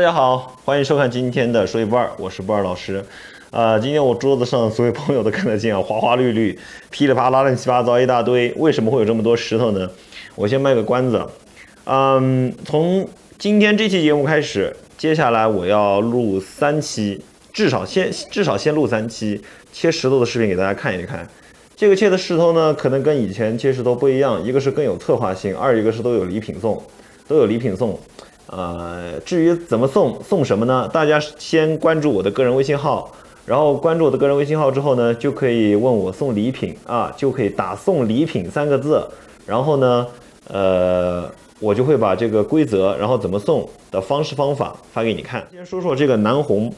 家好，欢迎收看今天的说一不二，我是不二老师。啊，今天我桌子上所有朋友都看得见啊，花花绿绿，噼里啪啦乱七八糟一大堆。为什么会有这么多石头呢？我先卖个关子。嗯，从今天这期节目开始，接下来我要录三期，至少先至少先录三期切石头的视频给大家看一看。这个切的石头呢，可能跟以前切石头不一样，一个是更有策划性，二一个是都有礼品送，都有礼品送。呃，至于怎么送，送什么呢？大家先关注我的个人微信号，然后关注我的个人微信号之后呢，就可以问我送礼品啊，就可以打送礼品三个字，然后呢，呃，我就会把这个规则，然后怎么送的方式方法发给你看。先说说这个南红，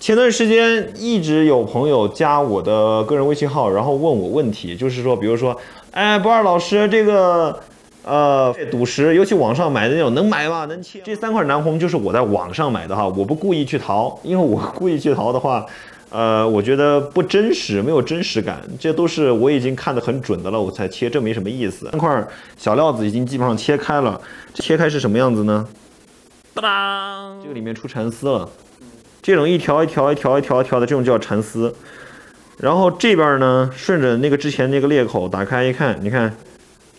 前段时间一直有朋友加我的个人微信号，然后问我问题，就是说，比如说，哎，不二老师，这个。呃，赌石，尤其网上买的那种，能买吗？能切？这三块南红就是我在网上买的哈，我不故意去淘，因为我故意去淘的话，呃，我觉得不真实，没有真实感。这都是我已经看得很准的了，我才切，这没什么意思。三块小料子已经基本上切开了，切开是什么样子呢？当当，这个里面出蚕丝了，这种一条一条一条一条一条的这种叫蚕丝。然后这边呢，顺着那个之前那个裂口打开一看，你看。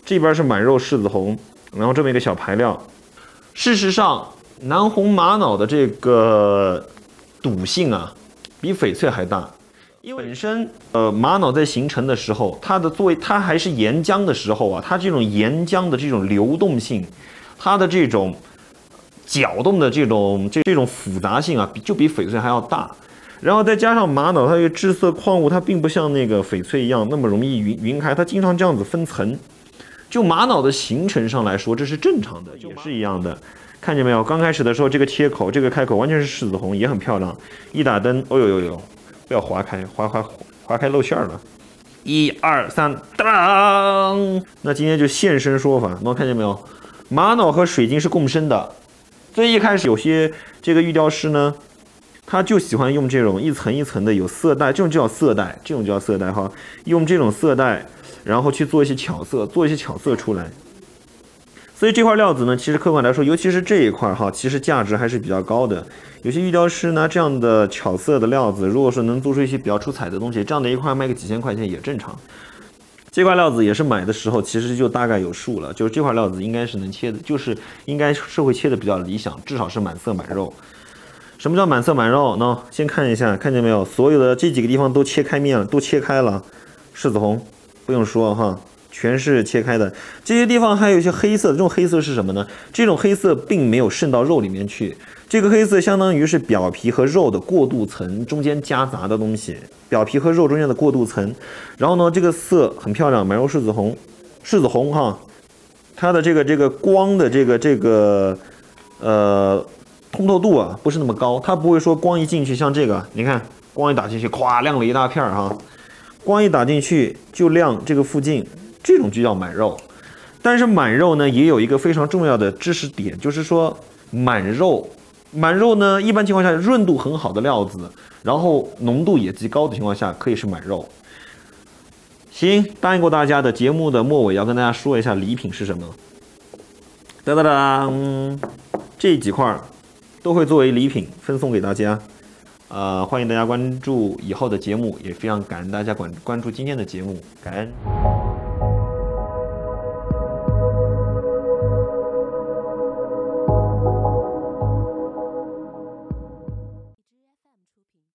这边是满肉柿子红，然后这么一个小排料。事实上，南红玛瑙的这个赌性啊，比翡翠还大。因为本身，呃，玛瑙在形成的时候，它的作为它还是岩浆的时候啊，它这种岩浆的这种流动性，它的这种搅动的这种这这种复杂性啊，比就比翡翠还要大。然后再加上玛瑙，它这个致色矿物，它并不像那个翡翠一样那么容易晕晕开，它经常这样子分层。就玛瑙的形成上来说，这是正常的，也是一样的。看见没有？刚开始的时候，这个切口、这个开口完全是柿子红，也很漂亮。一打灯，哦呦呦呦，不要划开，划划划开露馅了。一二三，当！那今天就现身说法，能看见没有？玛瑙和水晶是共生的。最一开始有些这个玉雕师呢，他就喜欢用这种一层一层的有色带，这种叫色带，这种叫色带哈，用这种色带。然后去做一些巧色，做一些巧色出来。所以这块料子呢，其实客观来说，尤其是这一块哈，其实价值还是比较高的。有些玉雕师呢，这样的巧色的料子，如果说能做出一些比较出彩的东西，这样的一块卖个几千块钱也正常。这块料子也是买的时候，其实就大概有数了，就是这块料子应该是能切的，就是应该是会切的比较理想，至少是满色满肉。什么叫满色满肉？那先看一下，看见没有？所有的这几个地方都切开面了，都切开了，柿子红。不用说哈，全是切开的。这些地方还有一些黑色，这种黑色是什么呢？这种黑色并没有渗到肉里面去。这个黑色相当于是表皮和肉的过渡层中间夹杂的东西，表皮和肉中间的过渡层。然后呢，这个色很漂亮，满肉柿子红，柿子红哈，它的这个这个光的这个这个呃通透度啊不是那么高，它不会说光一进去像这个，你看光一打进去，咵亮了一大片儿哈。光一打进去就亮这个附近，这种就叫满肉。但是满肉呢，也有一个非常重要的知识点，就是说满肉，满肉呢，一般情况下润度很好的料子，然后浓度也极高的情况下，可以是满肉。行，答应过大家的节目的末尾要跟大家说一下礼品是什么。哒哒哒，这几块儿都会作为礼品分送给大家。呃，欢迎大家关注以后的节目，也非常感恩大家关关注今天的节目，感恩。